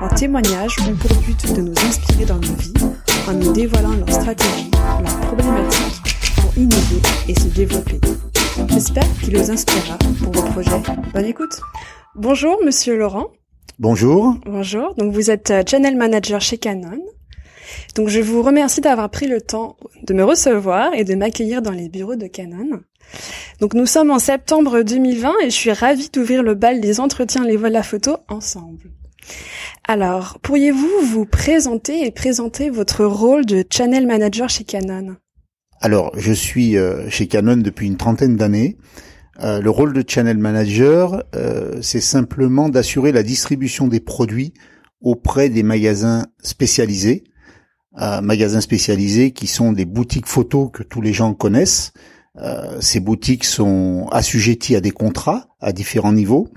Leurs témoignages ont pour but de nous inspirer dans nos vies en nous dévoilant leurs stratégies, leurs problématiques pour innover et se développer. J'espère qu'il vous inspirera pour vos projets. Bonne écoute. Bonjour, monsieur Laurent. Bonjour. Bonjour. Donc, vous êtes euh, channel manager chez Canon. Donc, je vous remercie d'avoir pris le temps de me recevoir et de m'accueillir dans les bureaux de Canon. Donc, nous sommes en septembre 2020 et je suis ravie d'ouvrir le bal des entretiens Les Vols la Photo ensemble. Alors, pourriez-vous vous présenter et présenter votre rôle de channel manager chez Canon? Alors, je suis euh, chez Canon depuis une trentaine d'années. Euh, le rôle de channel manager, euh, c'est simplement d'assurer la distribution des produits auprès des magasins spécialisés. magasins spécialisés qui sont des boutiques photos que tous les gens connaissent. ces boutiques sont assujetties à des contrats à différents niveaux.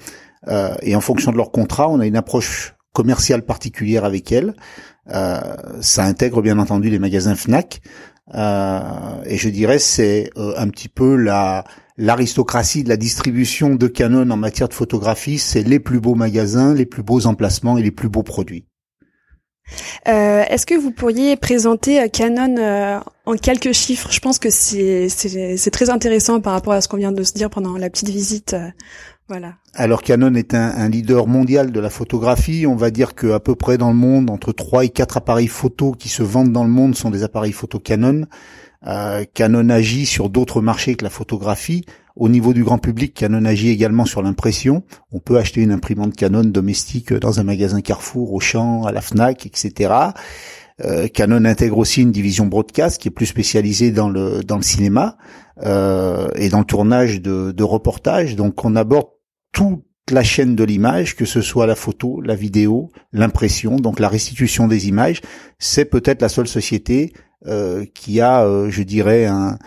Et en fonction de leur contrat, on a une approche commerciale particulière avec elle. Euh, ça intègre bien entendu les magasins Fnac. Euh, et je dirais c'est euh, un petit peu la l'aristocratie de la distribution de Canon en matière de photographie. C'est les plus beaux magasins, les plus beaux emplacements et les plus beaux produits. Euh, Est-ce que vous pourriez présenter euh, Canon euh, en quelques chiffres? Je pense que c'est très intéressant par rapport à ce qu'on vient de se dire pendant la petite visite Alors Canon est un, leader mondial de la photographie. On va dire que à peu près dans le monde, entre 3 et 4 appareils photo qui se vendent dans le monde sont des appareils photo Canon. Euh, Canon agit sur d'autres marchés que la photographie. Au niveau du grand public, Canon agit également sur l'impression. On peut acheter une imprimante Canon domestique dans un magasin Carrefour, Auchan, à la Fnac, etc. Euh, Canon intègre aussi une division broadcast qui est plus spécialisée dans le dans le cinéma euh, et dans le tournage de, de reportages. Donc on aborde toute la chaîne de l'image, que ce soit la photo, la vidéo, l'impression, donc la restitution des images. C'est peut-être la seule société euh, qui a, euh, je dirais, un,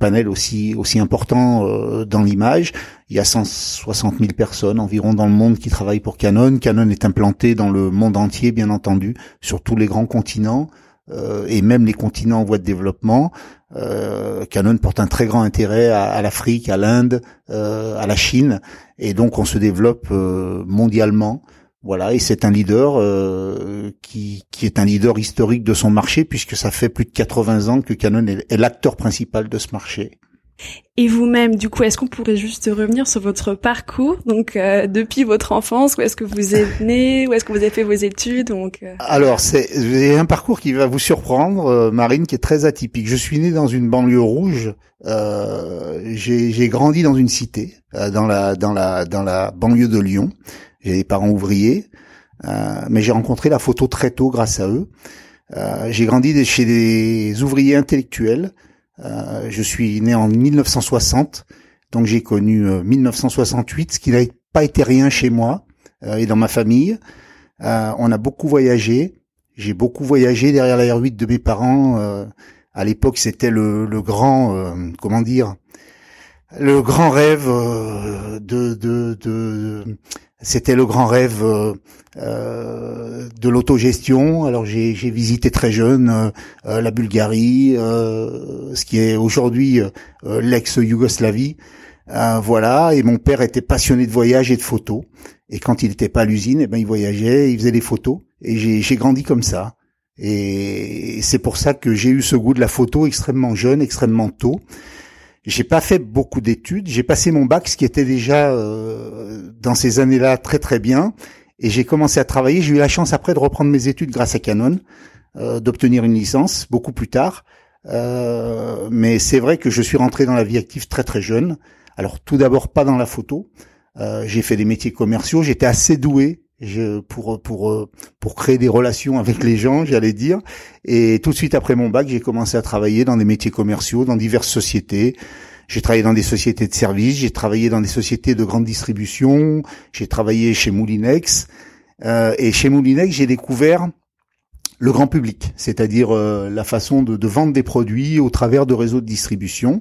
panel aussi important euh, dans l'image. Il y a 160 000 personnes environ dans le monde qui travaillent pour Canon. Canon est implanté dans le monde entier, bien entendu, sur tous les grands continents. Et même les continents en voie de développement. Euh, Canon porte un très grand intérêt à, l'Afrique, à l'Inde, euh, à la Chine, et donc on se développe mondialement. Voilà, et c'est un leader qui, qui est un leader historique de son marché puisque ça fait plus de 80 ans que Canon est l'acteur principal de ce marché. Et vous-même, du coup, est-ce qu'on pourrait juste revenir sur votre parcours, donc euh, depuis votre enfance, où est-ce que vous êtes né, où est-ce que vous avez fait vos études, donc. Euh Alors, c'est un parcours qui va vous surprendre, euh, Marine, qui est très atypique. Je suis né dans une banlieue rouge. J'ai grandi dans une cité, dans la dans la dans la banlieue de Lyon. J'ai des parents ouvriers, mais j'ai rencontré la photo très tôt grâce à eux. j'ai grandi chez des ouvriers intellectuels euh, je suis né en 1960, donc j'ai connu 1968, euh, ce qui n'a pas été rien chez moi euh, et dans ma famille. on a beaucoup voyagé. J'ai beaucoup voyagé derrière la R8 de mes parents. à l'époque, c'était le, le, grand, comment dire, le grand rêve de, de, de c'était le grand rêve euh, euh, de l'autogestion. Alors j'ai visité très jeune euh, la Bulgarie, ce qui est aujourd'hui l'ex-Yougoslavie. voilà, et mon père était passionné de voyage et de photos. Et quand il n'était pas à l'usine, eh ben il voyageait, il faisait des photos. Et j'ai grandi comme ça. Et c'est pour ça que j'ai eu ce goût de la photo extrêmement jeune, extrêmement tôt. J'ai pas fait beaucoup d'études. J'ai passé mon bac, ce qui était déjà euh, dans ces années-là très très bien. Et j'ai commencé à travailler. J'ai eu la chance après de reprendre mes études grâce à Canon, euh, d'obtenir une licence beaucoup plus tard. Euh, mais c'est vrai que je suis rentré dans la vie active très très jeune. Alors tout d'abord pas dans la photo. j'ai fait des métiers commerciaux. J'étais assez doué je, pour pour euh, pour créer des relations avec les gens, j'allais dire. Et tout de suite après mon bac, j'ai commencé à travailler dans des métiers commerciaux, dans diverses sociétés. J'ai travaillé dans des sociétés de services, j'ai travaillé dans des sociétés de grande distribution, j'ai travaillé chez Moulinex. Euh, et chez Moulinex, j'ai découvert le grand public, c'est-à-dire la façon de, de, vendre des produits au travers de réseaux de distribution.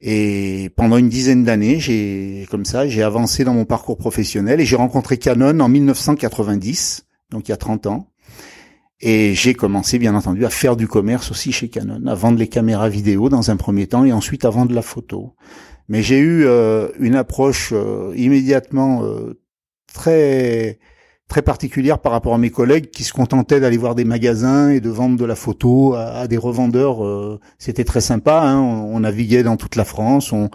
Et pendant une dizaine d'années, j'ai comme ça, j'ai avancé dans mon parcours professionnel et j'ai rencontré Canon en 1990, donc il y a 30 ans. Et j'ai commencé, bien entendu, à faire du commerce aussi chez Canon, à vendre les caméras vidéo dans un premier temps et ensuite à vendre la photo. Mais j'ai eu euh, une approche euh, immédiatement euh, très très particulière par rapport à mes collègues qui se contentaient d'aller voir des magasins et de vendre de la photo à, des revendeurs. C'était très sympa. Hein. On, naviguait dans toute la France. On,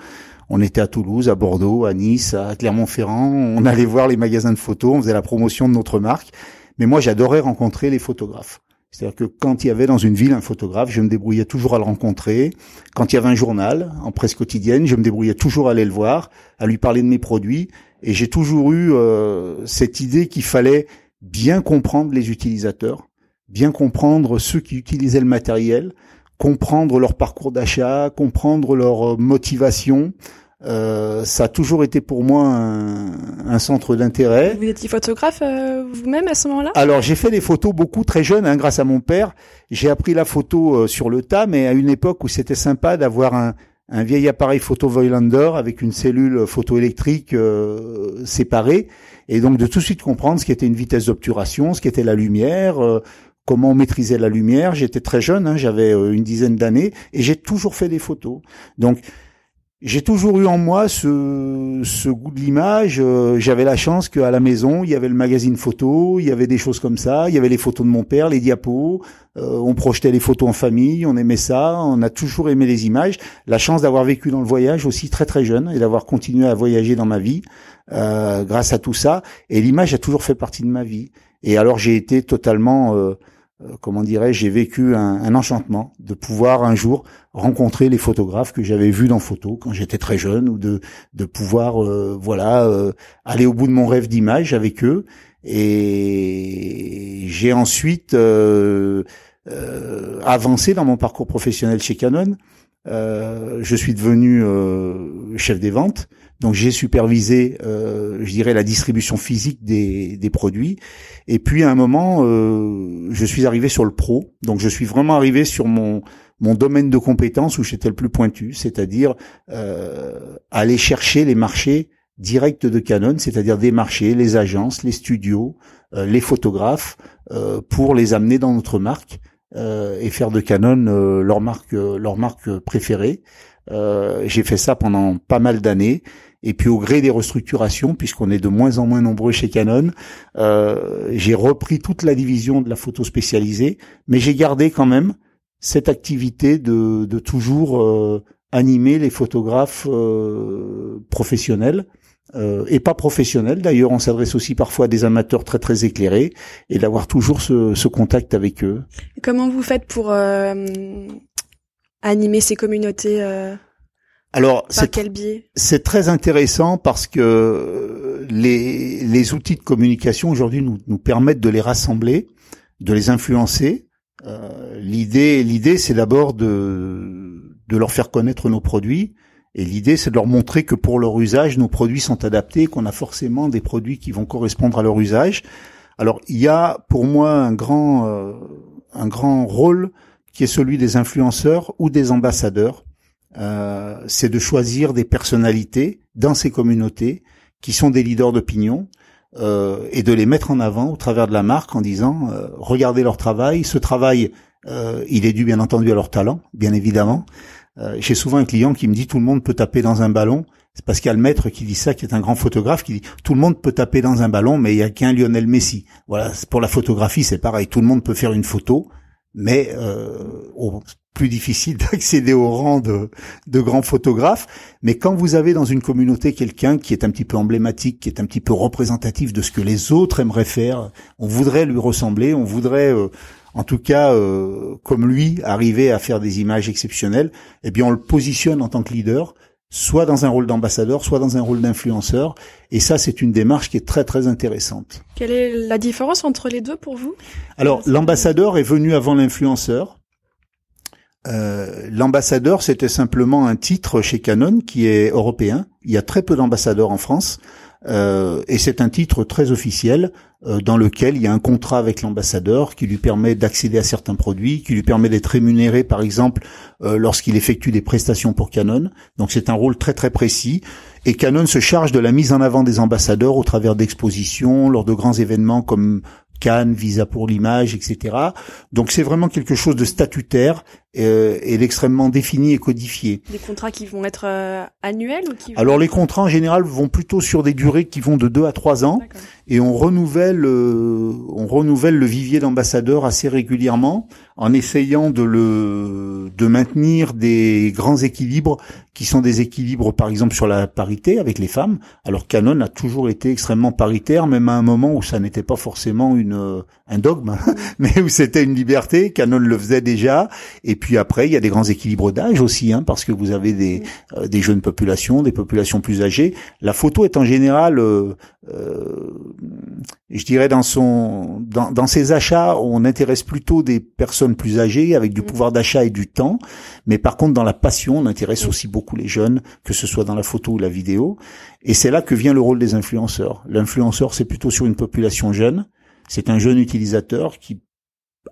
on était à Toulouse, à Bordeaux, à Nice, à Clermont-Ferrand. On allait voir les magasins de photos. On faisait la promotion de notre marque. Mais moi, j'adorais rencontrer les photographes. C'est-à-dire que quand il y avait dans une ville un photographe, je me débrouillais toujours à le rencontrer. Quand il y avait un journal en presse quotidienne, je me débrouillais toujours à aller le voir, à lui parler de mes produits. Et j'ai toujours eu euh, cette idée qu'il fallait bien comprendre les utilisateurs, bien comprendre ceux qui utilisaient le matériel, comprendre leur parcours d'achat, comprendre leur motivation, euh, ça a toujours été pour moi un, un centre d'intérêt. Vous étiez photographe euh, vous-même à ce moment-là? Alors j'ai fait des photos beaucoup très jeune, hein, grâce à mon père. J'ai appris la photo euh, sur le tas, mais à une époque où c'était sympa d'avoir un, un, vieil appareil photo Voigtlander avec une cellule photoélectrique séparée, et donc de tout de suite comprendre ce qu'était une vitesse d'obturation, ce qu'était la lumière. Comment on maîtrisait la lumière J'étais très jeune, hein, j'avais une dizaine d'années, et j'ai toujours fait des photos. Donc, j'ai toujours eu en moi ce, ce goût de l'image. Euh, j'avais la chance qu'à la maison, il y avait le magazine photo, il y avait des choses comme ça, il y avait les photos de mon père, les diapos, euh, on projetait les photos en famille, on aimait ça, on a toujours aimé les images. La chance d'avoir vécu dans le voyage aussi très très jeune et d'avoir continué à voyager dans ma vie euh, grâce à tout ça. Et l'image a toujours fait partie de ma vie. Et alors j'ai été totalement euh, comment dirais-je, j'ai vécu un, enchantement de pouvoir un jour rencontrer les photographes que j'avais vus dans photo quand j'étais très jeune ou de de pouvoir euh, voilà euh, aller au bout de mon rêve d'image avec eux et j'ai ensuite avancé dans mon parcours professionnel chez Canon. Je suis devenu chef des ventes donc j'ai supervisé, euh, je dirais, la distribution physique des, des, produits. Et puis à un moment, euh, je suis arrivé sur le pro. Donc je suis vraiment arrivé sur mon mon domaine de compétence où j'étais le plus pointu, c'est-à-dire euh, aller chercher les marchés directs de Canon, c'est-à-dire des marchés, les agences, les studios, euh, les photographes, euh, pour les amener dans notre marque euh, et faire de Canon leur marque leur marque préférée. j'ai fait ça pendant pas mal d'années et puis au gré des restructurations, puisqu'on est de moins en moins nombreux chez Canon, euh, j'ai repris toute la division de la photo spécialisée, mais j'ai gardé quand même cette activité de, de toujours euh, animer les photographes euh, professionnels. Euh, et pas professionnels. D'ailleurs, on s'adresse aussi parfois à des amateurs très très éclairés et d'avoir toujours ce, ce, contact avec eux. Comment vous faites pour euh, animer ces communautés alors, biais? C'est très intéressant parce que les, les outils de communication aujourd'hui nous, nous permettent de les rassembler, de les influencer. Euh, l'idée, l'idée, c'est d'abord de, de leur faire connaître nos produits. Et l'idée, c'est de leur montrer que pour leur usage, nos produits sont adaptés, qu'on a forcément des produits qui vont correspondre à leur usage. Alors, il y a pour moi un grand, euh, un grand rôle qui est celui des influenceurs ou des ambassadeurs euh, c'est de choisir des personnalités dans ces communautés qui sont des leaders d'opinion euh, et de les mettre en avant au travers de la marque en disant euh, regardez leur travail, ce travail euh, il est dû bien entendu à leur talent, bien évidemment. J'ai souvent un client qui me dit tout le monde peut taper dans un ballon. C'est parce qu'il y a le maître qui dit ça, qui est un grand photographe, qui dit tout le monde peut taper dans un ballon, mais il y a qu'un Lionel Messi. Voilà, pour la photographie, c'est pareil. Tout le monde peut faire une photo, mais euh, plus difficile d'accéder au rang de, de grands photographes. Mais quand vous avez dans une communauté quelqu'un qui est un petit peu emblématique, qui est un petit peu représentatif de ce que les autres aimeraient faire, on voudrait lui ressembler, on voudrait, euh, en tout cas, euh, comme lui, arriver à faire des images exceptionnelles. Eh bien, on le positionne en tant que leader soit dans un rôle d'ambassadeur, soit dans un rôle d'influenceur. Et ça, c'est une démarche qui est très très intéressante. Quelle est la différence entre les deux pour vous? Alors, l'ambassadeur est venu avant l'influenceur. Euh, l'ambassadeur, c'était simplement un titre chez Canon qui est européen. Il y a très peu d'ambassadeurs en France. Euh, et c'est un titre très officiel euh, dans lequel il y a un contrat avec l'ambassadeur qui lui permet d'accéder à certains produits, qui lui permet d'être rémunéré par exemple euh, lorsqu'il effectue des prestations pour Canon. Donc c'est un rôle très très précis. Et Canon se charge de la mise en avant des ambassadeurs au travers d'expositions, lors de grands événements comme Cannes, Visa pour l'image, etc. Donc c'est vraiment quelque chose de statutaire euh, et d'extrêmement défini et codifié. Des contrats qui vont être euh, annuels ou qui Alors les contrats en général vont plutôt sur des durées qui vont de 2 à 3 ans et on renouvelle euh, on renouvelle le vivier d'ambassadeurs assez régulièrement en essayant de le de maintenir des grands équilibres qui sont des équilibres par exemple sur la parité avec les femmes. Alors Canon a toujours été extrêmement paritaire même à un moment où ça n'était pas forcément une un dogme mais où c'était une liberté, Canon le faisait déjà et puis après il y a des grands équilibres d'âge aussi hein, parce que vous avez des euh, des jeunes populations, des populations plus âgées. La photo est en général euh, euh, je dirais dans son dans, dans ses achats, on intéresse plutôt des personnes plus âgées avec du mm. pouvoir d'achat et du temps, mais par contre dans la passion, on intéresse mm. aussi beaucoup les jeunes, que ce soit dans la photo ou la vidéo, et c'est là que vient le rôle des influenceurs. L'influenceur, c'est plutôt sur une population jeune, c'est un jeune utilisateur qui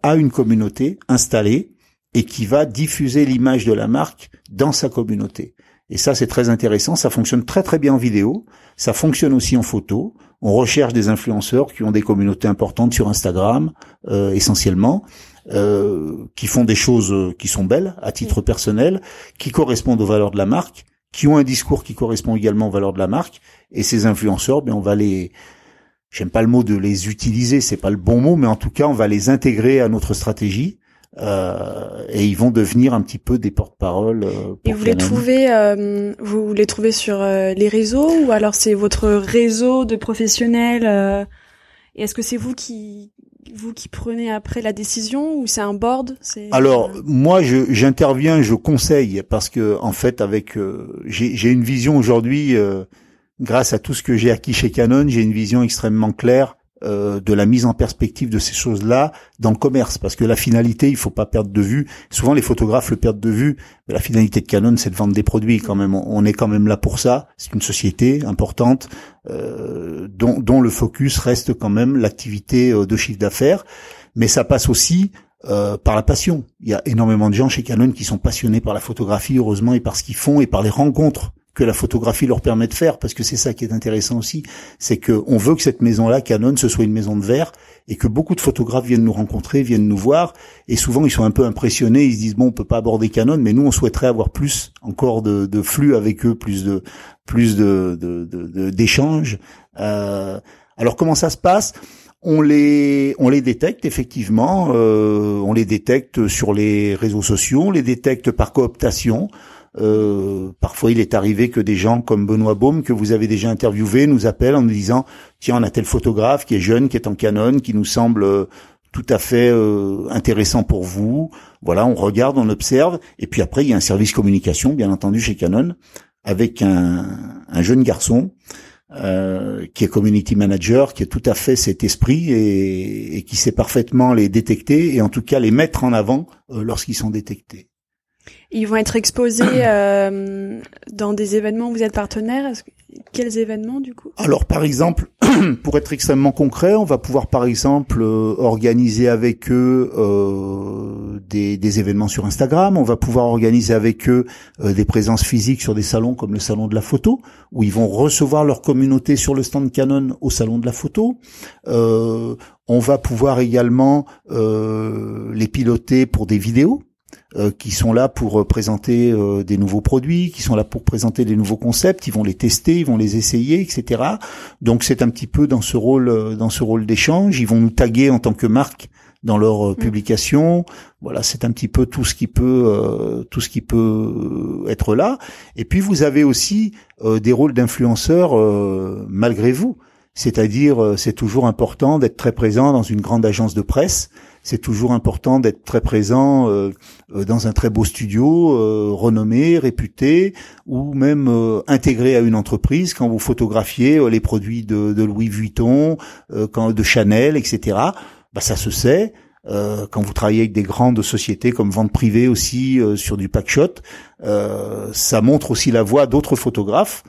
a une communauté installée et qui va diffuser l'image de la marque dans sa communauté. Et ça, c'est très intéressant. Ça fonctionne très très bien en vidéo. Ça fonctionne aussi en photo. On recherche des influenceurs qui ont des communautés importantes sur Instagram, euh, essentiellement, euh, qui font des choses euh, qui sont belles à titre personnel, qui correspondent aux valeurs de la marque, qui ont un discours qui correspond également aux valeurs de la marque. Et ces influenceurs, bien, on va les, j'aime pas le mot de les utiliser, c'est pas le bon mot, mais en tout cas, on va les intégrer à notre stratégie euh, et ils vont devenir un petit peu des porte-parole. Euh, et vous les trouvez, euh, vous les trouvez sur les réseaux ou alors c'est votre réseau de professionnels Et est-ce que c'est vous qui vous qui prenez après la décision ou c'est un board Alors moi, j'interviens, je, conseille parce que en fait, avec j'ai une vision aujourd'hui. grâce à tout ce que j'ai acquis chez Canon, j'ai une vision extrêmement claire euh, de la mise en perspective de ces choses-là dans le commerce, parce que la finalité, il faut pas perdre de vue. Souvent, les photographes le perdent de vue, mais la finalité de Canon, c'est de vendre des produits quand même. On est quand même là pour ça. C'est une société importante euh, dont, le focus reste quand même l'activité euh, de chiffre d'affaires, mais ça passe aussi par la passion. Il y a énormément de gens chez Canon qui sont passionnés par la photographie, heureusement, et par ce qu'ils font et par les rencontres que la photographie leur permet de faire, parce que c'est ça qui est intéressant aussi, c'est que on veut que cette maison-là, Canon, ce soit une maison de verre, et que beaucoup de photographes viennent nous rencontrer, viennent nous voir, et souvent ils sont un peu impressionnés, ils se disent bon, on peut pas aborder Canon, mais nous on souhaiterait avoir plus encore de, de flux avec eux, plus de plus de d'échanges. De, euh, alors comment ça se passe? On les on les détecte effectivement, euh, on les détecte sur les réseaux sociaux, on les détecte par cooptation. Euh, parfois, il est arrivé que des gens comme Benoît Baume, que vous avez déjà interviewé, nous appellent en nous disant tiens, on a tel photographe qui est jeune, qui est en canon, qui nous semble euh, tout à fait euh, intéressant pour vous. Voilà, on regarde, on observe, et puis après, il y a un service communication, bien entendu, chez Canon, avec un, un jeune garçon qui est community manager, qui est tout à fait cet esprit et, qui sait parfaitement les détecter et en tout cas les mettre en avant lorsqu'ils sont détectés. Ils vont être exposés euh, dans des événements où vous êtes partenaire. Quels événements du coup? Alors par exemple, pour être extrêmement concret, on va pouvoir par exemple euh, organiser avec eux euh, des, des, événements sur Instagram. On va pouvoir organiser avec eux euh, des présences physiques sur des salons comme le salon de la photo, où ils vont recevoir leur communauté sur le stand Canon au salon de la photo. Euh, on va pouvoir également euh, les piloter pour des vidéos. Euh, qui sont là pour euh, présenter euh, des nouveaux produits, qui sont là pour présenter des nouveaux concepts, ils vont les tester, ils vont les essayer, etc. Donc c'est un petit peu dans ce rôle, dans ce rôle d'échange. Ils vont nous taguer en tant que marque dans leurs mm. publications. Voilà, c'est un petit peu tout ce qui peut, tout ce qui peut être là. Et puis vous avez aussi des rôles d'influenceurs malgré vous. C'est-à-dire, c'est toujours important d'être très présent dans une grande agence de presse c'est toujours important d'être très présent euh, euh, dans un très beau studio, euh, renommé, réputé, ou même intégré à une entreprise quand vous photographiez les produits de, de Louis Vuitton, quand, de Chanel, etc. Bah, ça se sait. quand vous travaillez avec des grandes sociétés comme Vente Privée aussi sur du packshot, ça montre aussi la voix d'autres photographes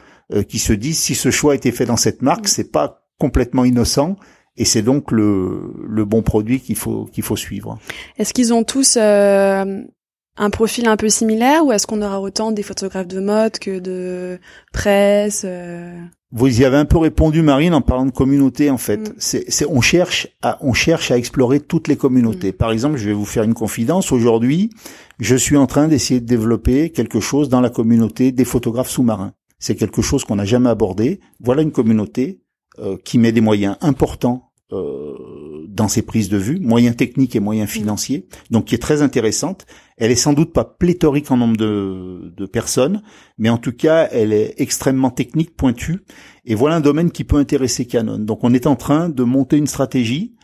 qui se disent si ce choix a été fait dans cette marque, c'est pas complètement innocent et c'est donc le, le bon produit qu'il faut qu'il faut suivre. Est-ce qu'ils ont tous euh, un profil un peu similaire ou est-ce qu'on aura autant des photographes de mode que de presse euh Vous y avez un peu répondu, Marine, en parlant de communauté. En fait, mm. c'est, on cherche à on cherche à explorer toutes les communautés. Mm. Par exemple, je vais vous faire une confidence. Aujourd'hui, je suis en train d'essayer de développer quelque chose dans la communauté des photographes sous-marins. C'est quelque chose qu'on n'a jamais abordé. Voilà une communauté euh, qui met des moyens importants euh, dans ses prises de vue, moyens techniques et moyens financiers, donc qui est très intéressante. Elle est sans doute pas pléthorique en nombre de, de personnes, mais en tout cas, elle est extrêmement technique, pointue. Et voilà un domaine qui peut intéresser Canon. Donc on est en train de monter une stratégie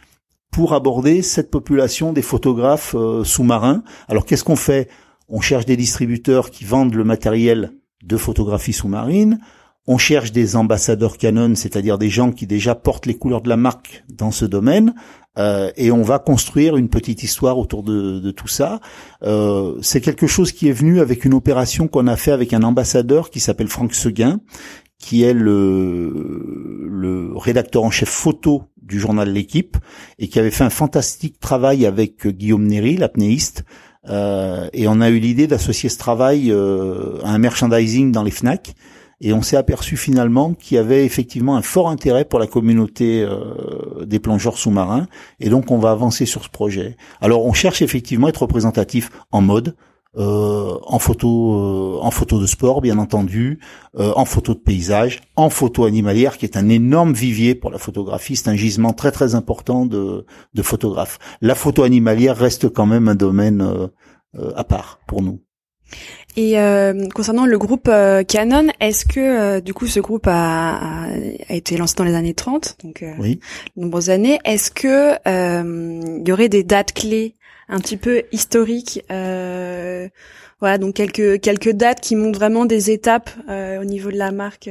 pour aborder cette population des photographes euh, sous-marins. Alors qu'est-ce qu'on fait? On cherche des distributeurs qui vendent le matériel de photographie sous-marine. On cherche des ambassadeurs Canon, c'est-à-dire des gens qui déjà portent les couleurs de la marque dans ce domaine, euh, et on va construire une petite histoire autour de, tout ça. Euh, c'est quelque chose qui est venu avec une opération qu'on a fait avec un ambassadeur qui s'appelle Franck Seguin, qui est le, rédacteur en chef photo du journal L'équipe et qui avait fait un fantastique travail avec Guillaume Néry, l'apnéiste. Euh, et on a eu l'idée d'associer ce travail à un merchandising dans les FNAC et on s'est aperçu finalement qu'il y avait effectivement un fort intérêt pour la communauté euh, des plongeurs sous-marins et donc on va avancer sur ce projet. Alors on cherche effectivement à être représentatif en mode, euh, en photo, euh, en photo de sport bien entendu, en photo de paysage, en photo animalière qui est un énorme vivier pour la photographie, c'est un gisement très très important de, de photographes. La photo animalière reste quand même un domaine à part pour nous. Et euh, concernant le groupe euh, Canon, est-ce que euh, du coup ce groupe a, a, été lancé dans les années 30, donc oui. de nombreuses années, est-ce que il y aurait des dates clés un petit peu historiques voilà, donc quelques quelques dates qui montrent vraiment des étapes au niveau de la marque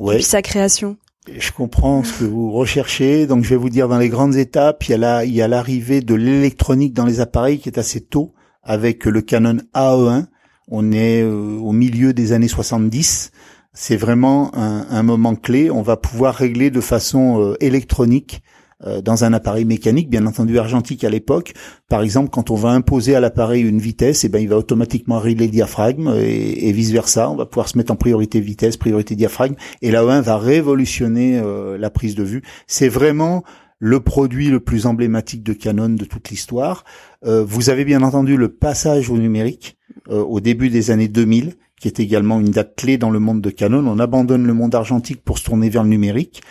depuis sa création? Je comprends ce que vous recherchez, donc je vais vous dire dans les grandes étapes, il y a la, il y a l'arrivée de l'électronique dans les appareils qui est assez tôt avec le Canon AE1 on est euh, au milieu des années 70. C'est vraiment un, moment clé. On va pouvoir régler de façon euh, électronique euh, dans un appareil mécanique, bien entendu argentique à l'époque. Par exemple, quand on va imposer à l'appareil une vitesse, eh ben il va automatiquement régler le diaphragme et, vice versa. On va pouvoir se mettre en priorité vitesse, priorité diaphragme, et la 1 va révolutionner la prise de vue. C'est vraiment le produit le plus emblématique de Canon de toute l'histoire. vous avez bien entendu le passage au numérique euh, au début des années 2000, qui est également une date clé dans le monde de Canon. On abandonne le monde argentique pour se tourner vers le numérique.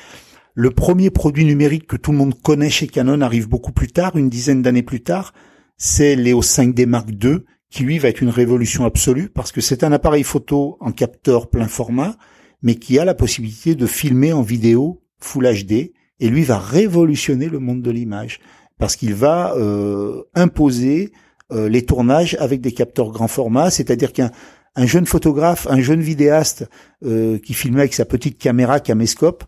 Le premier produit numérique que tout le monde connaît chez Canon arrive beaucoup plus tard, une dizaine d'années plus tard. C'est l'EOS 5D Mark II, qui lui va être une révolution absolue parce que c'est un appareil photo en capteur plein format, mais qui a la possibilité de filmer en vidéo Full HD, et lui va révolutionner le monde de l'image parce qu'il va euh, imposer euh, les tournages avec des capteurs grand format, c'est-à-dire qu'un un jeune photographe, un jeune vidéaste euh, qui filmait avec sa petite caméra caméscope,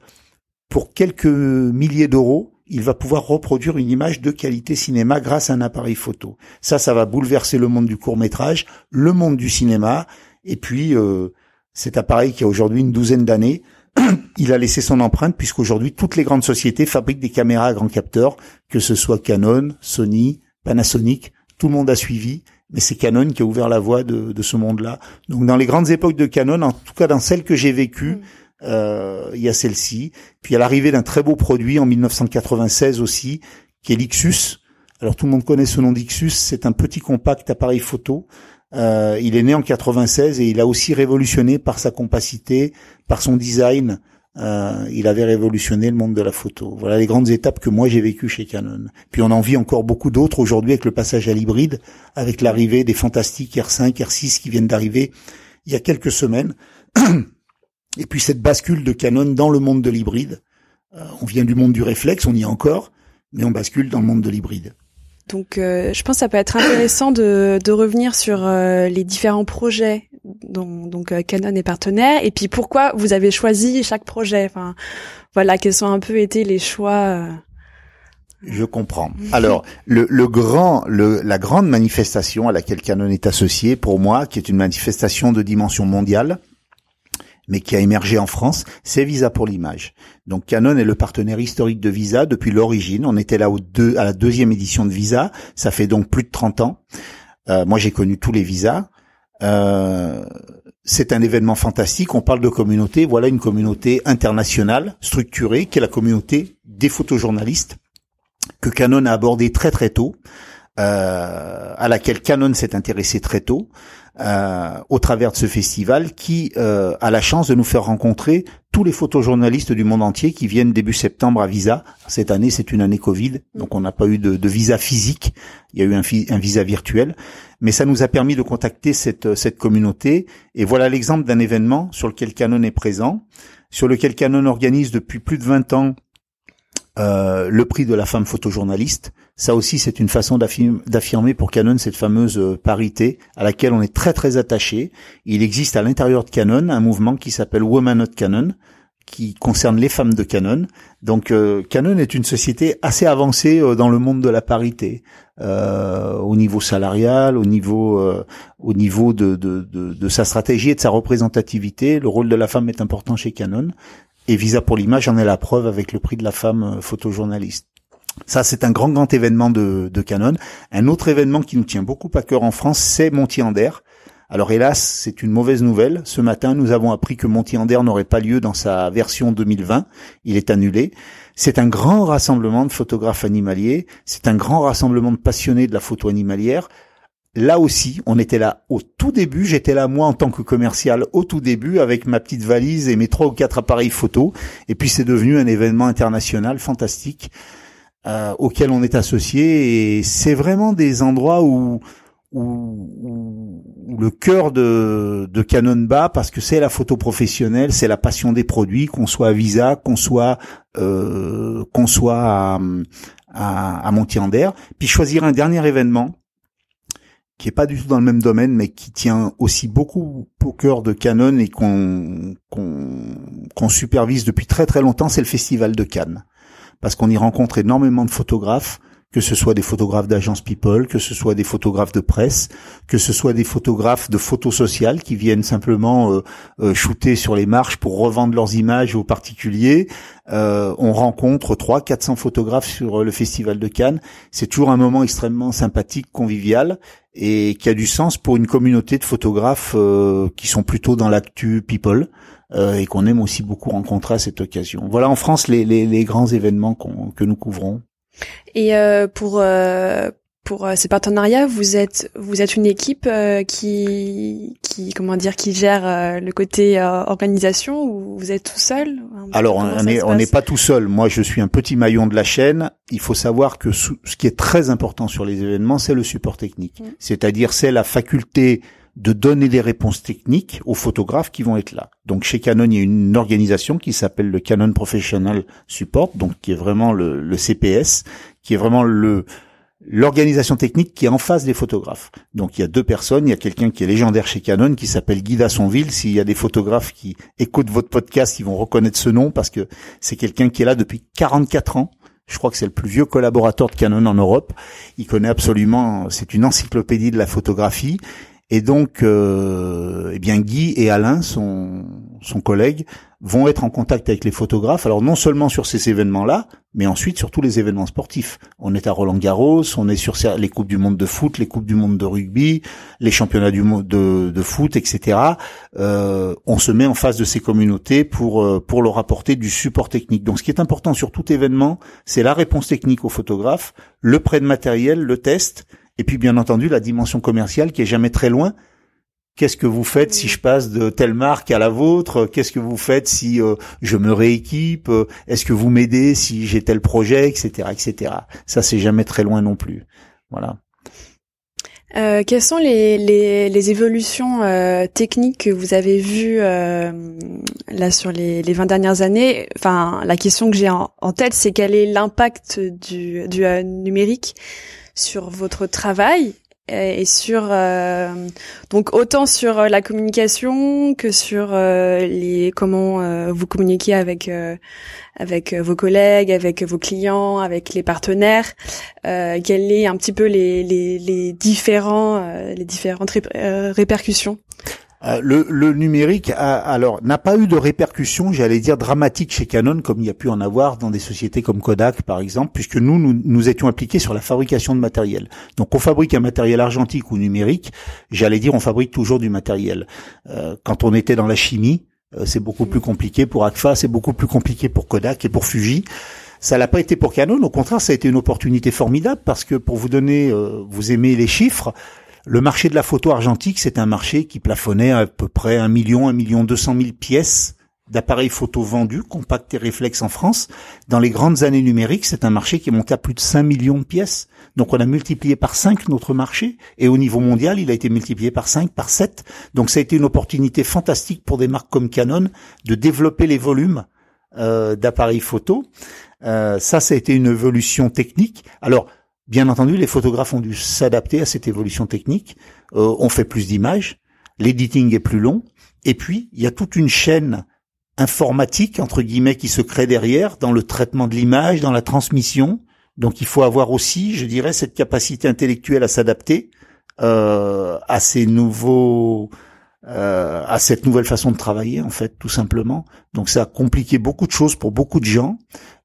pour quelques milliers d'euros, il va pouvoir reproduire une image de qualité cinéma grâce à un appareil photo. Ça, ça va bouleverser le monde du court métrage, le monde du cinéma, et puis euh, cet appareil qui a aujourd'hui une douzaine d'années, il a laissé son empreinte puisqu'aujourd'hui toutes les grandes sociétés fabriquent des caméras à grand capteur, que ce soit Canon, Sony, Panasonic, tout le monde a suivi, mais c'est Canon qui a ouvert la voie de, de ce monde-là. Donc dans les grandes époques de Canon, en tout cas dans celles que j'ai vécues, mm. euh, il y a celle-ci. Puis à l'arrivée d'un très beau produit en 1996 aussi, qui est l'Ixus. Alors tout le monde connaît ce nom d'Ixus, c'est un petit compact appareil photo. Euh, il est né en 96 et il a aussi révolutionné par sa compacité, par son design, euh, il avait révolutionné le monde de la photo. Voilà les grandes étapes que moi j'ai vécues chez Canon. Puis on en vit encore beaucoup d'autres aujourd'hui avec le passage à l'hybride, avec l'arrivée des fantastiques R5, R6 qui viennent d'arriver il y a quelques semaines. Et puis cette bascule de Canon dans le monde de l'hybride. Euh, on vient du monde du réflexe, on y est encore, mais on bascule dans le monde de l'hybride. Donc, euh, je pense que ça peut être intéressant de, de revenir sur euh, les différents projets dont donc euh, Canon est partenaire, et puis pourquoi vous avez choisi chaque projet. Enfin, voilà, quels sont un peu été les choix. Je comprends. Alors, le, le grand, le, la grande manifestation à laquelle Canon est associé, pour moi, qui est une manifestation de dimension mondiale, mais qui a émergé en France, c'est Visa pour l'image. Donc Canon est le partenaire historique de Visa depuis l'origine. On était là à la deuxième édition de Visa. Ça fait donc plus de 30 ans. Euh, moi, j'ai connu tous les visas. Euh, c'est un événement fantastique. On parle de communauté. Voilà une communauté internationale structurée qui est la communauté des photojournalistes que Canon a abordé très très tôt, euh, à laquelle Canon s'est intéressé très tôt. Euh, au travers de ce festival qui euh, a la chance de nous faire rencontrer tous les photojournalistes du monde entier qui viennent début septembre à Visa. Cette année, c'est une année Covid, donc on n'a pas eu de, de, visa physique, il y a eu un, un, visa virtuel, mais ça nous a permis de contacter cette, cette communauté. Et voilà l'exemple d'un événement sur lequel Canon est présent, sur lequel Canon organise depuis plus de 20 ans euh, le prix de la femme photojournaliste. Ça aussi, c'est une façon d'affirmer pour Canon cette fameuse euh, parité à laquelle on est très très attaché. Il existe à l'intérieur de Canon un mouvement qui s'appelle Women of Canon, qui concerne les femmes de Canon. Donc euh, Canon est une société assez avancée dans le monde de la parité, au niveau salarial, au niveau au niveau de, de, de, de, sa stratégie et de sa représentativité. Le rôle de la femme est important chez Canon. Et Visa pour l'image en est la preuve avec le prix de la femme euh, photojournaliste. Ça, c'est un grand, grand événement de, de, Canon. Un autre événement qui nous tient beaucoup à cœur en France, c'est Monty-Ander. Alors hélas, c'est une mauvaise nouvelle. Ce matin, nous avons appris que Monty-Ander n'aurait pas lieu dans sa version 2020. Il est annulé. C'est un grand rassemblement de photographes animaliers. C'est un grand rassemblement de passionnés de la photo animalière là aussi, on était là au tout début. J'étais là moi en tant que commercial au tout début avec ma petite valise et mes trois ou quatre appareils photo. Et puis c'est devenu un événement international fantastique euh, auquel on est associé. Et c'est vraiment des endroits où où, le cœur de, de Canon bat parce que c'est la photo professionnelle, c'est la passion des produits, qu'on soit à Visa, qu'on soit euh, qu'on soit à, à, à Puis choisir un dernier événement qui est pas du tout dans le même domaine, mais qui tient aussi beaucoup au cœur de Canon et qu'on qu'on supervise depuis très très longtemps, c'est le Festival de Cannes, parce qu'on y rencontre énormément de photographes que ce soit des photographes d'agence People, que ce soit des photographes de presse, que ce soit des photographes de photos sociales qui viennent simplement euh, euh, shooter sur les marches pour revendre leurs images aux particuliers. Euh, on rencontre 3 400 photographes sur le festival de Cannes. C'est toujours un moment extrêmement sympathique, convivial et qui a du sens pour une communauté de photographes qui sont plutôt dans l'actu People. et qu'on aime aussi beaucoup rencontrer à cette occasion. Voilà en France les, les, les grands événements que nous couvrons. Et euh, pour euh, pour euh, ces partenariats, vous êtes vous êtes une équipe qui qui comment dire qui gère le côté organisation ou vous êtes tout seul? Alors on n'est on n'est pas tout seul. Moi, je suis un petit maillon de la chaîne. Il faut savoir que ce qui est très important sur les événements, c'est le support technique. Mm. C'est-à-dire c'est la faculté de donner des réponses techniques aux photographes qui vont être là. Donc chez Canon, il y a une organisation qui s'appelle le Canon Professional Support, donc qui est vraiment le, le CPS, qui est vraiment le l'organisation technique qui est en face des photographes. Donc il y a deux personnes, il y a quelqu'un qui est légendaire chez Canon qui s'appelle Guy Dassonville. S'il y a des photographes qui écoutent votre podcast, ils vont reconnaître ce nom parce que c'est quelqu'un qui est là depuis 44 ans. Je crois que c'est le plus vieux collaborateur de Canon en Europe. Il connaît absolument, c'est une encyclopédie de la photographie et donc, euh, eh bien Guy et Alain, son, son collègue, vont être en contact avec les photographes. Alors non seulement sur ces événements-là, mais ensuite sur tous les événements sportifs. On est à Roland Garros, on est sur les coupes du monde de foot, les coupes du monde de rugby, les championnats du monde de, foot, etc. Euh, on se met en face de ces communautés pour euh, pour leur apporter du support technique. Donc ce qui est important sur tout événement, c'est la réponse technique aux photographes, le prêt de matériel, le test et puis bien entendu la dimension commerciale qui est jamais très loin. Qu'est-ce que vous faites si je passe de telle marque à la vôtre? Qu'est-ce que vous faites si euh, je me rééquipe? Est-ce que vous m'aidez si j'ai tel projet, etc., etc. Ça c'est jamais très loin non plus. Voilà. Euh, quelles sont les, les, les évolutions euh, techniques que vous avez vues euh, là sur les, les 20 dernières années? Enfin, la question que j'ai en, en, tête, c'est quel est l'impact du, du euh, numérique? Sur votre travail et sur euh, donc autant sur euh, la communication que sur euh, les comment vous communiquez avec avec vos collègues, avec vos clients, avec les partenaires, euh, quelles est un petit peu les les, les différents les différentes répercussions? Euh, le, le, numérique a, alors n'a pas eu de répercussions, j'allais dire dramatiques chez Canon, comme il y a pu en avoir dans des sociétés comme Kodak, par exemple, puisque nous, nous, nous étions impliqués sur la fabrication de matériel. Donc, on fabrique un matériel argentique ou numérique. J'allais dire, on fabrique toujours du matériel. Euh, quand on était dans la chimie, euh, c'est beaucoup plus compliqué pour Agfa, c'est beaucoup plus compliqué pour Kodak et pour Fuji. Ça l'a pas été pour Canon, au contraire, ça a été une opportunité formidable parce que pour vous donner, euh, vous aimez les chiffres, le marché de la photo argentique, c'est un marché qui plafonnait à peu près un million, un million deux cent mille pièces d'appareils photo vendus, compacts et réflexes en France. Dans les grandes années numériques, c'est un marché qui est monté à plus de 5 millions de pièces. Donc on a multiplié par 5 notre marché, et au niveau mondial, il a été multiplié par 5, par 7. Donc ça a été une opportunité fantastique pour des marques comme Canon de développer les volumes euh, d'appareils photo. Euh, ça, ça a été une évolution technique. Alors, Bien entendu, les photographes ont dû s'adapter à cette évolution technique. Euh, on fait plus d'images, l'editing est plus long, et puis il y a toute une chaîne informatique entre guillemets qui se crée derrière dans le traitement de l'image, dans la transmission. Donc il faut avoir aussi, je dirais, cette capacité intellectuelle à s'adapter euh, à ces nouveaux euh, à cette nouvelle façon de travailler en fait tout simplement. Donc ça a compliqué beaucoup de choses pour beaucoup de gens,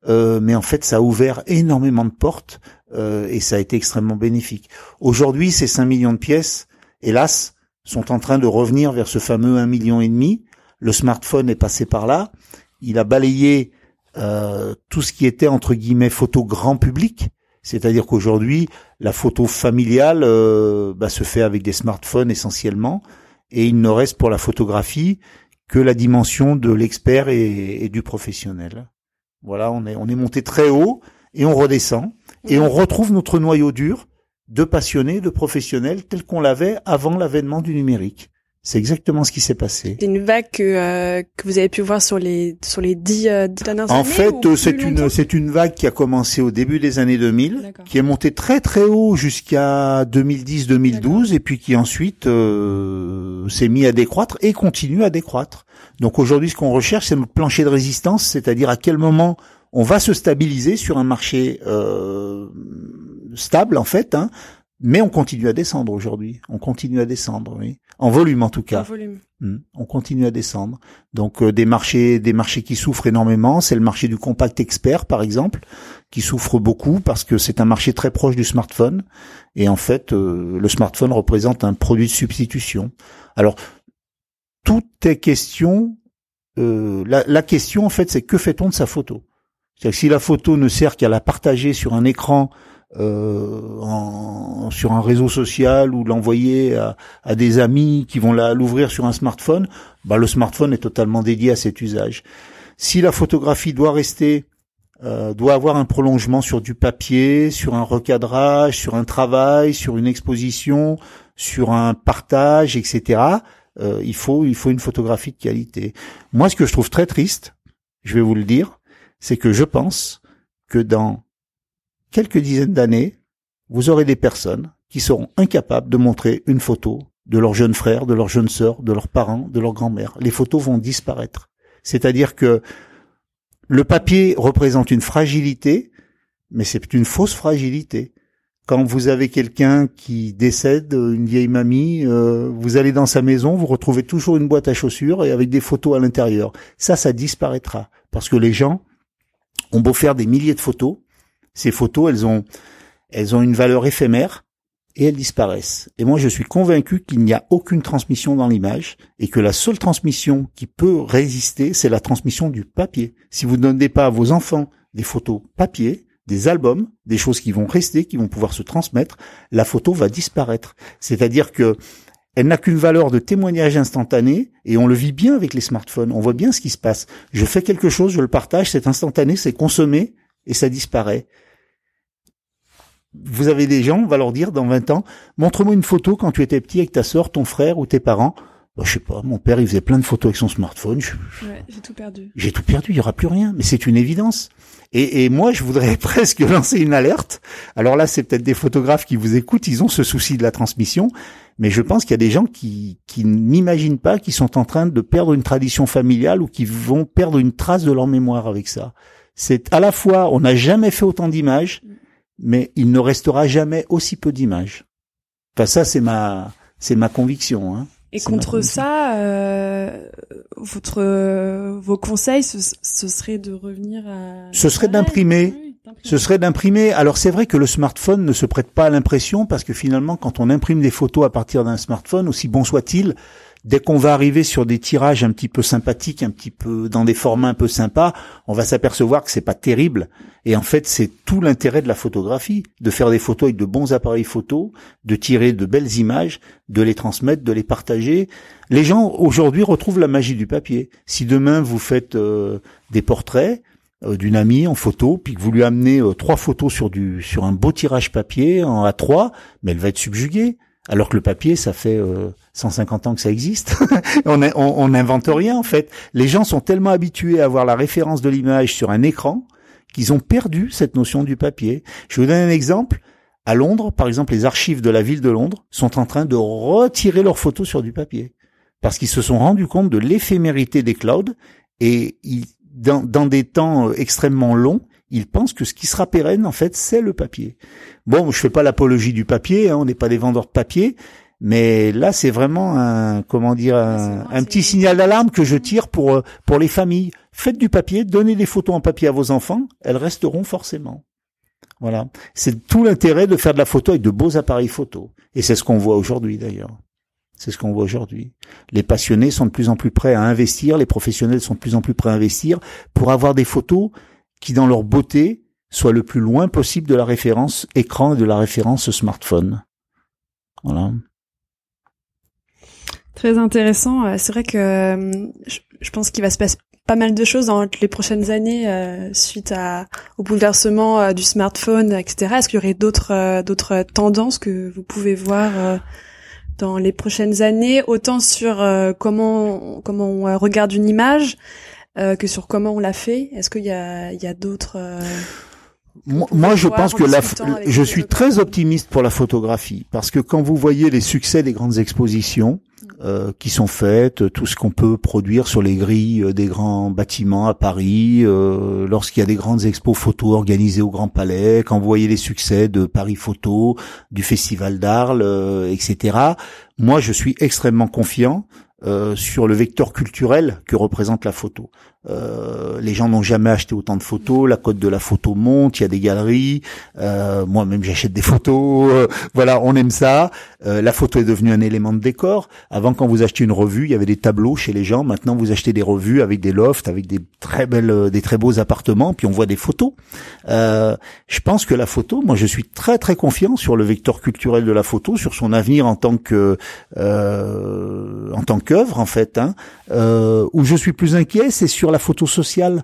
mais en fait ça a ouvert énormément de portes euh, et ça a été extrêmement bénéfique. Aujourd'hui, ces 5 millions de pièces, hélas, sont en train de revenir vers ce fameux 1 million et demi. Le smartphone est passé par là. Il a balayé euh, tout ce qui était entre guillemets photo grand public. C'est-à-dire qu'aujourd'hui, la photo familiale euh, bah, se fait avec des smartphones essentiellement, et il ne reste pour la photographie que la dimension de l'expert et, et, du professionnel. Voilà, on est on est monté très haut et on redescend et on retrouve notre noyau dur de passionnés, de professionnels tel qu'on l'avait avant l'avènement du numérique. C'est exactement ce qui s'est passé. C'est une vague que, euh, que vous avez pu voir sur les sur les dix, euh, dernières en années. En fait, c'est une c'est une vague qui a commencé au début des années 2000, qui est montée très très haut jusqu'à 2010-2012 et puis qui ensuite euh, s'est mis à décroître et continue à décroître. Donc aujourd'hui, ce qu'on recherche, c'est notre plancher de résistance, c'est-à-dire à quel moment on va se stabiliser sur un marché euh, stable en fait, hein, mais on continue à descendre aujourd'hui. On continue à descendre, oui, en volume en tout cas. En volume. Mmh. On continue à descendre. Donc euh, des marchés, des marchés qui souffrent énormément, c'est le marché du compact expert par exemple, qui souffre beaucoup parce que c'est un marché très proche du smartphone et en fait euh, le smartphone représente un produit de substitution. Alors tout est question. Euh, la, la question en fait, c'est que fait-on de sa photo? C'est-à-dire si la photo ne sert qu'à la partager sur un écran, euh, en, sur un réseau social ou l'envoyer à, à, des amis qui vont l'ouvrir sur un smartphone, bah le smartphone est totalement dédié à cet usage. Si la photographie doit rester, euh, doit avoir un prolongement sur du papier, sur un recadrage, sur un travail, sur une exposition, sur un partage, etc. Euh, il faut il faut une photographie de qualité. Moi, ce que je trouve très triste, je vais vous le dire, c'est que je pense que dans quelques dizaines d'années, vous aurez des personnes qui seront incapables de montrer une photo de leur jeune frère, de leur jeune sœur, de leurs parents, de leur grand-mère. Les photos vont disparaître. C'est-à-dire que le papier représente une fragilité, mais c'est une fausse fragilité. Quand vous avez quelqu'un qui décède, une vieille mamie, euh, vous allez dans sa maison, vous retrouvez toujours une boîte à chaussures et avec des photos à l'intérieur. Ça, ça disparaîtra parce que les gens on beau faire des milliers de photos, ces photos, elles ont, elles ont une valeur éphémère et elles disparaissent. Et moi, je suis convaincu qu'il n'y a aucune transmission dans l'image et que la seule transmission qui peut résister, c'est la transmission du papier. Si vous ne donnez pas à vos enfants des photos papier, des albums, des choses qui vont rester, qui vont pouvoir se transmettre, la photo va disparaître. C'est-à-dire que elle n'a qu'une valeur de témoignage instantané et on le vit bien avec les smartphones. On voit bien ce qui se passe. Je fais quelque chose, je le partage, c'est instantané, c'est consommé et ça disparaît. Vous avez des gens, on va leur dire dans 20 ans, montre-moi une photo quand tu étais petit avec ta sœur, ton frère ou tes parents. Bah, je sais pas, mon père il faisait plein de photos avec son smartphone. Ouais, j'ai tout perdu. J'ai tout perdu, il y aura plus rien. Mais c'est une évidence. Et, et, moi, je voudrais presque lancer une alerte. Alors là, c'est peut-être des photographes qui vous écoutent, ils ont ce souci de la transmission. Mais je pense qu'il y a des gens qui, qui n'imaginent pas qu'ils sont en train de perdre une tradition familiale ou qui vont perdre une trace de leur mémoire avec ça. C'est à la fois, on n'a jamais fait autant d'images, mais il ne restera jamais aussi peu d'images. Enfin, ça, c'est ma, c'est ma conviction. Hein. Et contre ça, euh, votre vos conseils, ce, ce, serait de revenir à. Ce serait d'imprimer. ce serait d'imprimer. Alors c'est vrai que le smartphone ne se prête pas à l'impression parce que finalement, quand on imprime des photos à partir d'un smartphone, aussi bon soit-il, dès qu'on va arriver sur des tirages un petit peu sympathiques, un petit peu dans des formats un peu sympas, on va s'apercevoir que c'est pas terrible. Et en fait, c'est tout l'intérêt de la photographie, de faire des photos avec de bons appareils photo, de tirer de belles images, de les transmettre, de les partager. Les gens aujourd'hui retrouvent la magie du papier. Si demain vous faites euh, des portraits, euh, d'une amie en photo, puis que vous lui amenez euh, trois photos sur du sur un beau tirage papier en A3, mais elle va être subjuguée. Alors que le papier, ça fait 150 ans que ça existe. on n'invente rien en fait. Les gens sont tellement habitués à avoir la référence de l'image sur un écran qu'ils ont perdu cette notion du papier. Je vous donne un exemple. À Londres, par exemple, les archives de la ville de Londres sont en train de retirer leurs photos sur du papier parce qu'ils se sont rendus compte de l'éphémérité des clouds et dans, dans des temps euh, extrêmement longs, ils pensent que ce qui sera pérenne, en fait, c'est le papier. Bon, je fais pas l'apologie du papier, hein, on n'est pas des vendeurs de papier, mais là, c'est vraiment un, comment dire, un, petit signal d'alarme que je tire pour euh, pour les familles. Faites du papier, donnez des photos en papier à vos enfants, elles resteront forcément. Voilà, c'est tout l'intérêt de faire de la photo avec de beaux appareils photo, et c'est ce qu'on voit aujourd'hui d'ailleurs. C'est ce qu'on voit aujourd'hui. Les passionnés sont de plus en plus prêts à investir, les professionnels sont de plus en plus prêts à investir pour avoir des photos qui, dans leur beauté, soient le plus loin possible de la référence écran et de la référence smartphone. Voilà. Très intéressant. Euh, c'est vrai que euh, je pense qu'il va se passer pas mal de choses dans les prochaines années euh, suite au bouleversement du smartphone, etc. Est-ce qu'il y aurait d'autres d'autres tendances que vous pouvez voir dans les prochaines années, autant sur comment comment on regarde une image que sur comment on la fait? Est-ce qu'il y a il y a d'autres moi, je pense que la, je suis très optimiste pour la photographie parce que quand vous voyez les succès des grandes expositions euh, qui sont faites, tout ce qu'on peut produire sur les grilles euh, des grands bâtiments à Paris, euh, lorsqu'il y a des grandes expos photos organisées au Grand Palais, quand vous voyez les succès de Paris Photo, du Festival d'Arles, etc. Moi, je suis extrêmement confiant sur le vecteur culturel que représente la photo. Euh, les gens n'ont jamais acheté autant de photos. La cote de la photo monte. Il y a des galeries. Euh, Moi-même, j'achète des photos. Euh, voilà, on aime ça. Euh, la photo est devenue un élément de décor. Avant, quand vous achetiez une revue, il y avait des tableaux chez les gens. Maintenant, vous achetez des revues avec des lofts, avec des très belles, des très beaux appartements. Puis on voit des photos. je pense que la photo, moi, je suis très très confiant sur le vecteur culturel de la photo, sur son avenir en tant que en tant qu'œuvre en fait. Hein. où je suis plus inquiet, c'est sur la photo sociale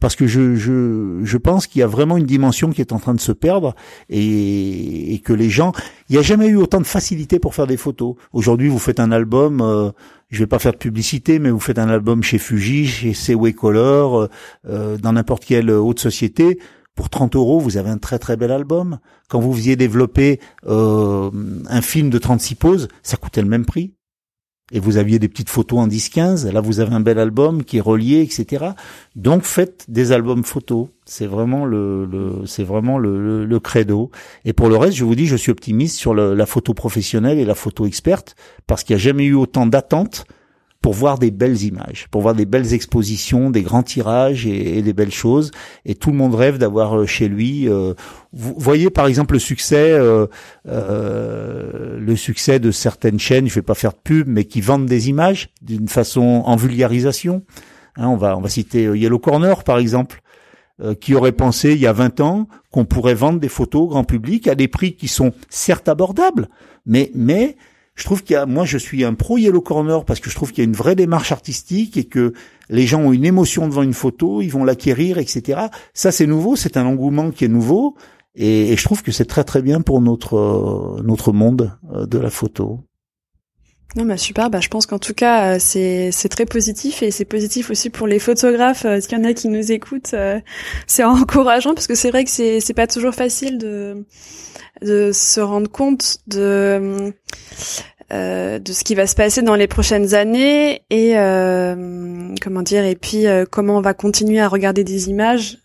parce que je, je, je pense qu'il y a vraiment une dimension qui est en train de se perdre et, que les gens, il n'y a jamais eu autant de facilité pour faire des photos. Aujourd'hui, vous faites un album, euh, je vais pas faire de publicité, mais vous faites un album chez Fuji, chez CW Color, euh, euh, dans n'importe quelle haute société. Pour 30 euros, vous avez un très très bel album. Quand vous faisiez développer un film de 36 poses, ça coûtait le même prix et vous aviez des petites photos en 10-15, là vous avez un bel album qui est relié, etc. Donc faites des albums photos, c'est vraiment le, le c'est vraiment le, le, credo. Et pour le reste, je vous dis, je suis optimiste sur la photo professionnelle et la photo experte parce qu'il n'y a jamais eu autant d'attentes pour voir des belles images, pour voir des belles expositions, des grands tirages et, des belles choses. Et tout le monde rêve d'avoir euh, chez lui. Euh, vous voyez par exemple le succès, euh, euh, le succès de certaines chaînes. Je vais pas faire de pub, mais qui vendent des images d'une façon en vulgarisation. Hein, on va on va citer Yellow Corner par exemple. qui aurait pensé il y a 20 ans qu'on pourrait vendre des photos au grand public à des prix qui sont certes abordables, mais mais je trouve qu'il y a, moi, je suis un pro Yellow Corner parce que je trouve qu'il y a une vraie démarche artistique et que les gens ont une émotion devant une photo, ils vont l'acquérir, etc. Ça, c'est nouveau, c'est un engouement qui est nouveau et, je trouve que c'est très très bien pour notre euh, notre monde euh, de la photo. Non, bah super. Bah, je pense qu'en tout cas, euh, c'est c'est très positif et c'est positif aussi pour les photographes. S'il y en a qui nous écoutent, c'est encourageant parce que c'est vrai que c'est c'est pas toujours facile de de se rendre compte de euh, de ce qui va se passer dans les prochaines années et euh, comment dire et puis euh, comment on va continuer à regarder des images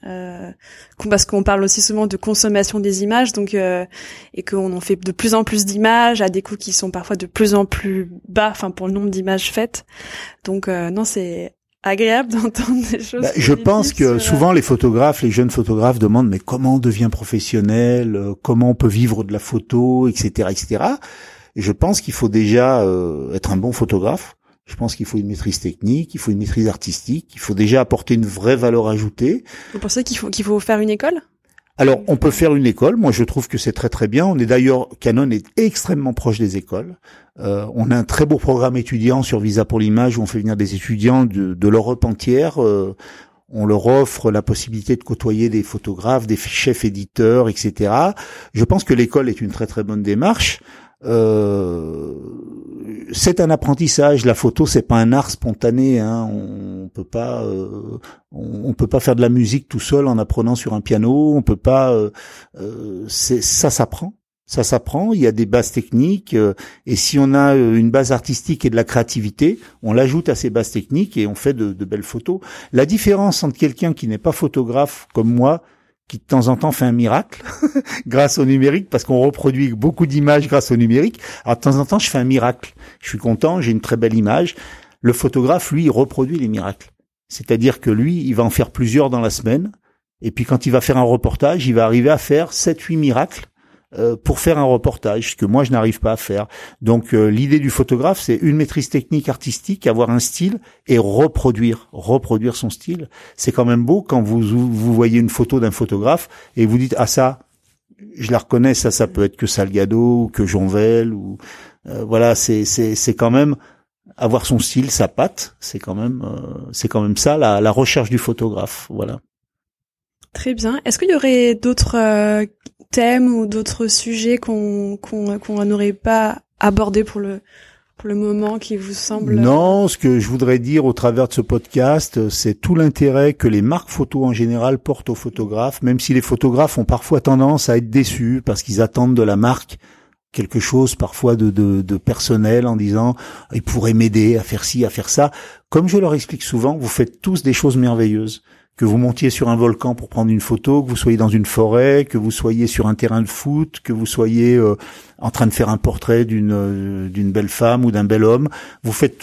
parce qu'on parle aussi souvent de consommation des images donc et qu'on en fait de plus en plus d'images à des coûts qui sont parfois de plus en plus bas enfin pour le nombre d'images faites donc non c'est agréable d'entendre des choses. Bah, je pense que souvent les photographes, les jeunes photographes demandent mais comment on devient professionnel, comment on peut vivre de la photo, etc., etc. Et je pense qu'il faut déjà euh, être un bon photographe. Je pense qu'il faut une maîtrise technique, il faut une maîtrise artistique, il faut déjà apporter une vraie valeur ajoutée. Vous pensez qu'il faut qu'il faut faire une école? Alors, on peut faire une école. Moi, je trouve que c'est très très bien. On est d'ailleurs, Canon est extrêmement proche des écoles. Euh, on a un très beau programme étudiant sur Visa pour l'image où on fait venir des étudiants de, de l'Europe entière. Euh, on leur offre la possibilité de côtoyer des photographes, des chefs éditeurs, etc. Je pense que l'école est une très très bonne démarche. Euh, c'est un apprentissage. La photo, c'est pas un art spontané. Hein. On peut pas, euh, on, peut pas faire de la musique tout seul en apprenant sur un piano. On peut pas. Euh, euh ça s'apprend. Ça s'apprend. Il y a des bases techniques. et si on a une base artistique et de la créativité, on l'ajoute à ces bases techniques et on fait de belles photos. La différence entre quelqu'un qui n'est pas photographe comme moi qui de temps en temps fait un miracle grâce au numérique parce qu'on reproduit beaucoup d'images grâce au numérique. Alors de temps en temps, je fais un miracle. Je suis content, j'ai une très belle image. Le photographe, lui, il reproduit les miracles. C'est-à-dire que lui, il va en faire plusieurs dans la semaine. Et puis quand il va faire un reportage, il va arriver à faire 7 huit miracles euh, pour faire un reportage, ce que moi je n'arrive pas à faire. Donc euh, l'idée du photographe, c'est une maîtrise technique artistique, avoir un style et reproduire, reproduire son style. C'est quand même beau quand vous vous voyez une photo d'un photographe et vous dites ah ça, je la reconnais, ça ça peut être que Salgado ou que Jonvel ou euh, voilà, c'est c'est c'est quand même avoir son style, sa patte, c'est quand même c'est quand même ça la, la recherche du photographe, voilà. Très bien. Est-ce qu'il y aurait d'autres thèmes ou d'autres sujets qu'on n'aurait pas abordés pour le pour le moment qui vous semble Non, ce que je voudrais dire au travers de ce podcast, c'est tout l'intérêt que les marques photos en général portent aux photographes, même si les photographes ont parfois tendance à être déçus parce qu'ils attendent de la marque quelque chose parfois de, de, de personnel en disant il pourrait m'aider à faire ci, à faire ça. Comme je leur explique souvent, vous faites tous des choses merveilleuses que vous montiez sur un volcan pour prendre une photo, que vous soyez dans une forêt, que vous soyez sur un terrain de foot, que vous soyez euh, en train de faire un portrait d'une euh, d'une belle femme ou d'un bel homme, vous faites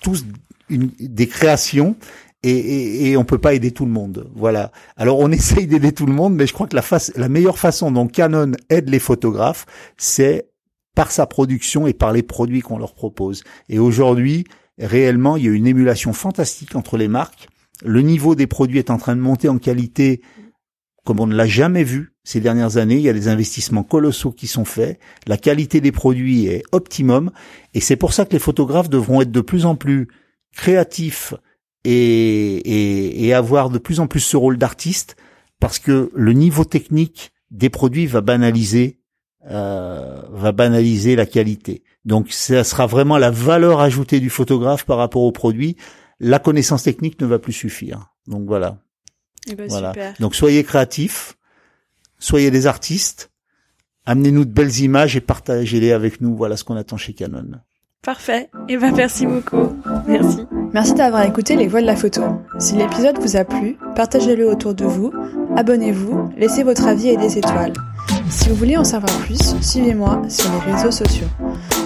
tous des créations et, et, et, on peut pas aider tout le monde. Voilà. Alors on essaye d'aider tout le monde, mais je crois que la, face, la meilleure façon dont Canon aide les photographes, c'est par sa production et par les produits qu'on leur propose. Et aujourd'hui, réellement, il y a une émulation fantastique entre les marques le niveau des produits est en train de monter en qualité comme on ne l'a jamais vu ces dernières années. Il y a des investissements colossaux qui sont faits. La qualité des produits est optimum. Et c'est pour ça que les photographes devront être de plus en plus créatifs et, avoir de plus en plus ce rôle d'artiste parce que le niveau technique des produits va banaliser euh, va banaliser la qualité. Donc ça sera vraiment la valeur ajoutée du photographe par rapport au produit la connaissance technique ne va plus suffire. Donc voilà. Eh ben, voilà. Donc soyez créatifs, soyez des artistes, amenez-nous de belles images et partagez-les avec nous. Voilà ce qu'on attend chez Canon. Parfait. Et eh ben merci beaucoup. Merci. Merci d'avoir écouté les voix de la photo. Si l'épisode vous a plu, partagez-le autour de vous, abonnez-vous, laissez votre avis et des étoiles. Si vous voulez en savoir plus, suivez-moi sur les réseaux sociaux.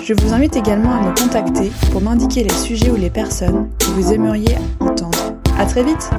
Je vous invite également à me contacter pour m'indiquer les sujets ou les personnes que vous aimeriez entendre. À très vite!